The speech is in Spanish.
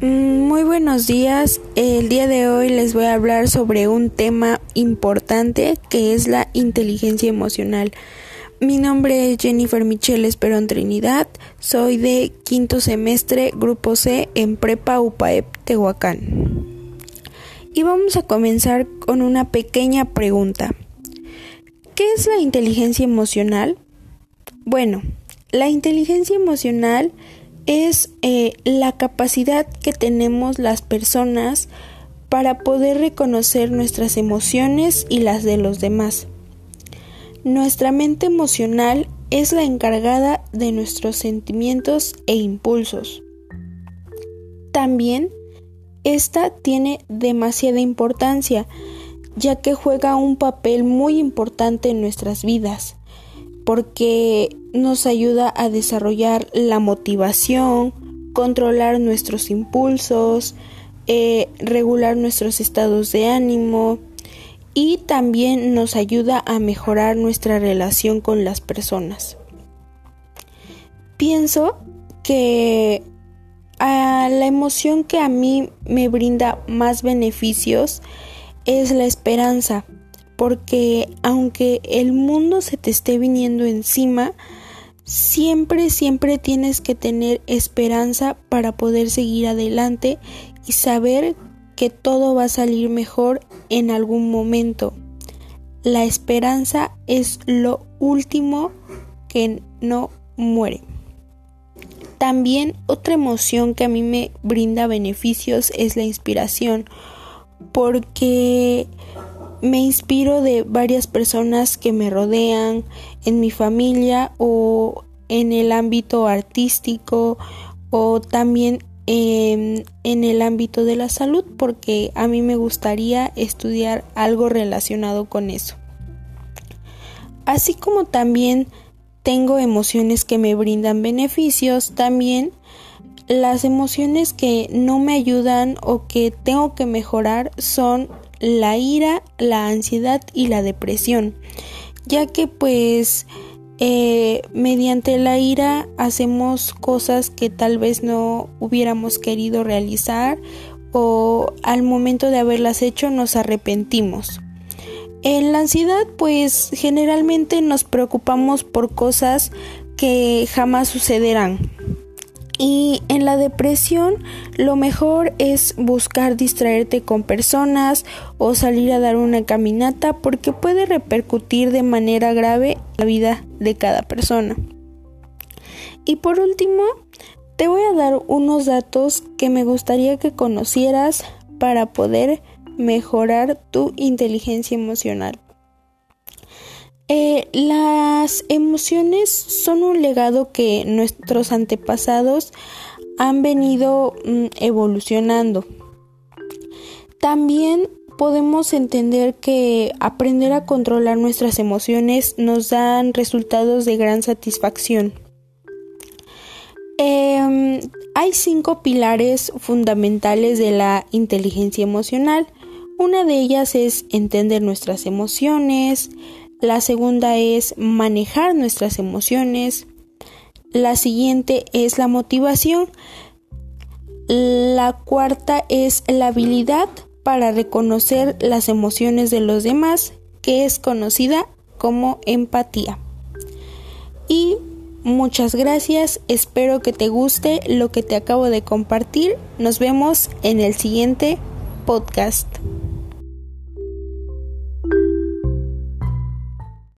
Mm, muy buenos días. El día de hoy les voy a hablar sobre un tema importante que es la inteligencia emocional. Mi nombre es Jennifer Michelle Esperón Trinidad. Soy de quinto semestre, grupo C, en Prepa UPAEP Tehuacán. Y vamos a comenzar con una pequeña pregunta. ¿Qué es la inteligencia emocional? Bueno, la inteligencia emocional es eh, la capacidad que tenemos las personas para poder reconocer nuestras emociones y las de los demás. Nuestra mente emocional es la encargada de nuestros sentimientos e impulsos. También esta tiene demasiada importancia, ya que juega un papel muy importante en nuestras vidas porque nos ayuda a desarrollar la motivación, controlar nuestros impulsos, eh, regular nuestros estados de ánimo y también nos ayuda a mejorar nuestra relación con las personas. Pienso que a la emoción que a mí me brinda más beneficios es la esperanza porque aunque el mundo se te esté viniendo encima, siempre, siempre tienes que tener esperanza para poder seguir adelante y saber que todo va a salir mejor en algún momento. La esperanza es lo último que no muere. También otra emoción que a mí me brinda beneficios es la inspiración, porque me inspiro de varias personas que me rodean en mi familia o en el ámbito artístico o también en, el ámbito de la salud porque a mí me gustaría estudiar algo relacionado con eso. Así como también tengo emociones que me brindan beneficios, también las emociones que no me ayudan o que tengo que mejorar son la ira, la ansiedad y la depresión, ya que pues eh, mediante la ira hacemos cosas que tal vez no hubiéramos querido realizar o al momento de haberlas hecho nos arrepentimos. En la ansiedad pues generalmente nos preocupamos por cosas que jamás sucederán y en la depresión lo mejor es buscar distraerte con personas o salir a dar una caminata porque puede repercutir de manera grave la vida de cada persona. Y por último, te voy a dar unos datos que me gustaría que conocieras para poder mejorar tu inteligencia emocional. Eh, las emociones son un legado que nuestros antepasados han venido mm, evolucionando. También podemos entender que aprender a controlar nuestras emociones nos dan resultados de gran satisfacción. Em, hay cinco pilares fundamentales de la inteligencia emocional. Una de ellas es entender nuestras emociones, la segunda es manejar nuestras emociones. La siguiente es la motivación. La cuarta es la habilidad para reconocer las emociones de los demás, que es conocida como empatía. Y muchas gracias, espero que te guste lo que te acabo de compartir. Nos vemos en el siguiente podcast.